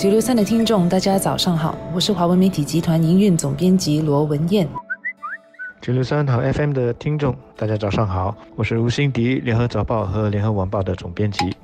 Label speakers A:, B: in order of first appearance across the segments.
A: 九六三的听众，大家早上好，我是华文媒体集团营运总编辑罗文燕。
B: 九六三好 FM 的听众，大家早上好，我是吴欣迪，联合早报和联合晚报的总编辑。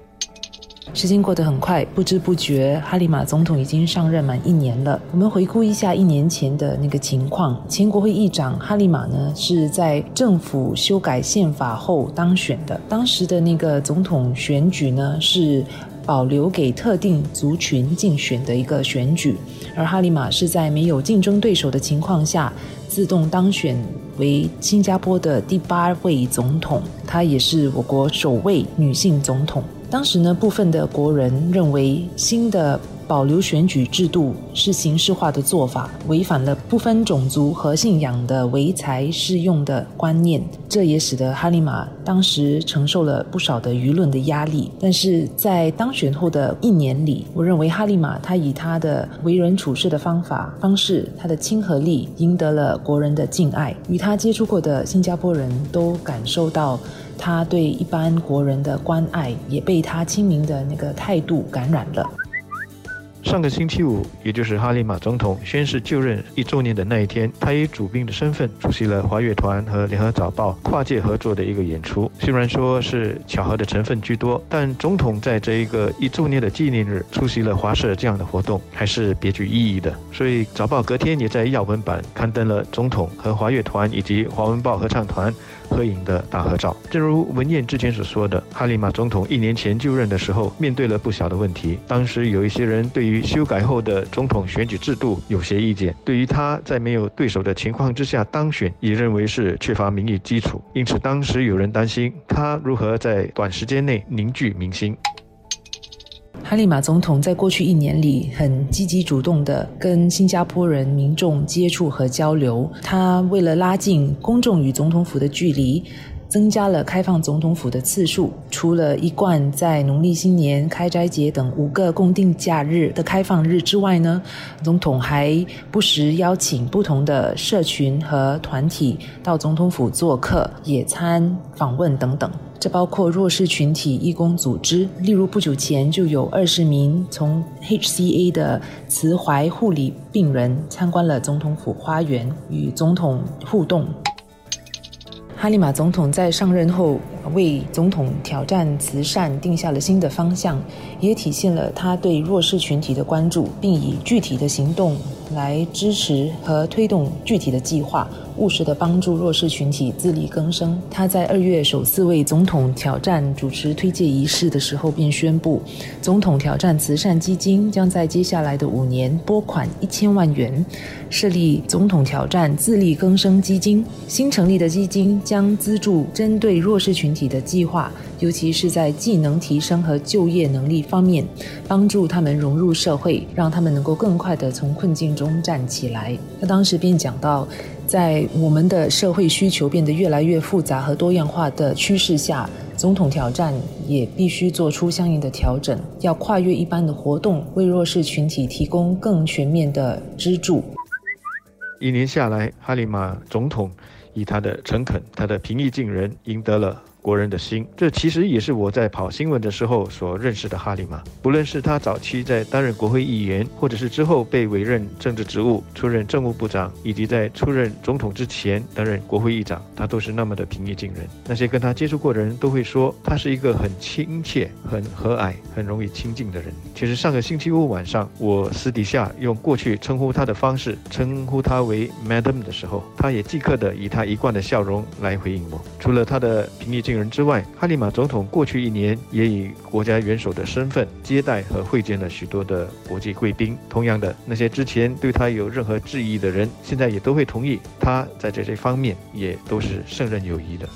A: 时间过得很快，不知不觉，哈里马总统已经上任满一年了。我们回顾一下一年前的那个情况，前国会议长哈里马呢是在政府修改宪法后当选的。当时的那个总统选举呢是保留给特定族群竞选的一个选举，而哈里马是在没有竞争对手的情况下自动当选为新加坡的第八位总统，她也是我国首位女性总统。当时呢，部分的国人认为新的保留选举制度是形式化的做法，违反了不分种族和信仰的唯才适用的观念。这也使得哈利玛当时承受了不少的舆论的压力。但是在当选后的一年里，我认为哈利玛他以他的为人处事的方法方式，他的亲和力，赢得了国人的敬爱。与他接触过的新加坡人都感受到。他对一般国人的关爱，也被他亲民的那个态度感染了。
B: 上个星期五，也就是哈利马总统宣誓就任一周年的那一天，他以主宾的身份出席了华乐团和联合早报跨界合作的一个演出。虽然说是巧合的成分居多，但总统在这一个一周年的纪念日出席了华社这样的活动，还是别具意义的。所以早报隔天也在亚文版刊登了总统和华乐团以及华文报合唱团。合影的大合照。正如文彦之前所说的，哈里马总统一年前就任的时候，面对了不小的问题。当时有一些人对于修改后的总统选举制度有些意见，对于他在没有对手的情况之下当选，也认为是缺乏民意基础。因此，当时有人担心他如何在短时间内凝聚民心。
A: 哈利马总统在过去一年里很积极主动地跟新加坡人民众接触和交流。他为了拉近公众与总统府的距离，增加了开放总统府的次数。除了一贯在农历新年、开斋节等五个公定假日的开放日之外呢，总统还不时邀请不同的社群和团体到总统府做客、野餐、访问等等。这包括弱势群体义工组织，例如不久前就有二十名从 HCA 的慈怀护理病人参观了总统府花园，与总统互动。哈利马总统在上任后为总统挑战慈善定下了新的方向，也体现了他对弱势群体的关注，并以具体的行动来支持和推动具体的计划。务实的帮助弱势群体自力更生。他在二月首次为总统挑战主持推介仪式的时候，便宣布，总统挑战慈善基金将在接下来的五年拨款一千万元，设立总统挑战自力更生基金。新成立的基金将资助针对弱势群体的计划，尤其是在技能提升和就业能力方面，帮助他们融入社会，让他们能够更快地从困境中站起来。他当时便讲到。在我们的社会需求变得越来越复杂和多样化的趋势下，总统挑战也必须做出相应的调整，要跨越一般的活动，为弱势群体提供更全面的资助。
B: 一年下来，哈里马总统以他的诚恳、他的平易近人，赢得了。国人的心，这其实也是我在跑新闻的时候所认识的哈里马。不论是他早期在担任国会议员，或者是之后被委任政治职务，出任政务部长，以及在出任总统之前担任国会议长，他都是那么的平易近人。那些跟他接触过的人都会说，他是一个很亲切、很和蔼、很容易亲近的人。其实上个星期五晚上，我私底下用过去称呼他的方式称呼他为 Madam 的时候，他也即刻的以他一贯的笑容来回应我。除了他的平易近。人之外，哈里马总统过去一年也以国家元首的身份接待和会见了许多的国际贵宾。同样的，那些之前对他有任何质疑的人，现在也都会同意他在这些方面也都是胜任有余的。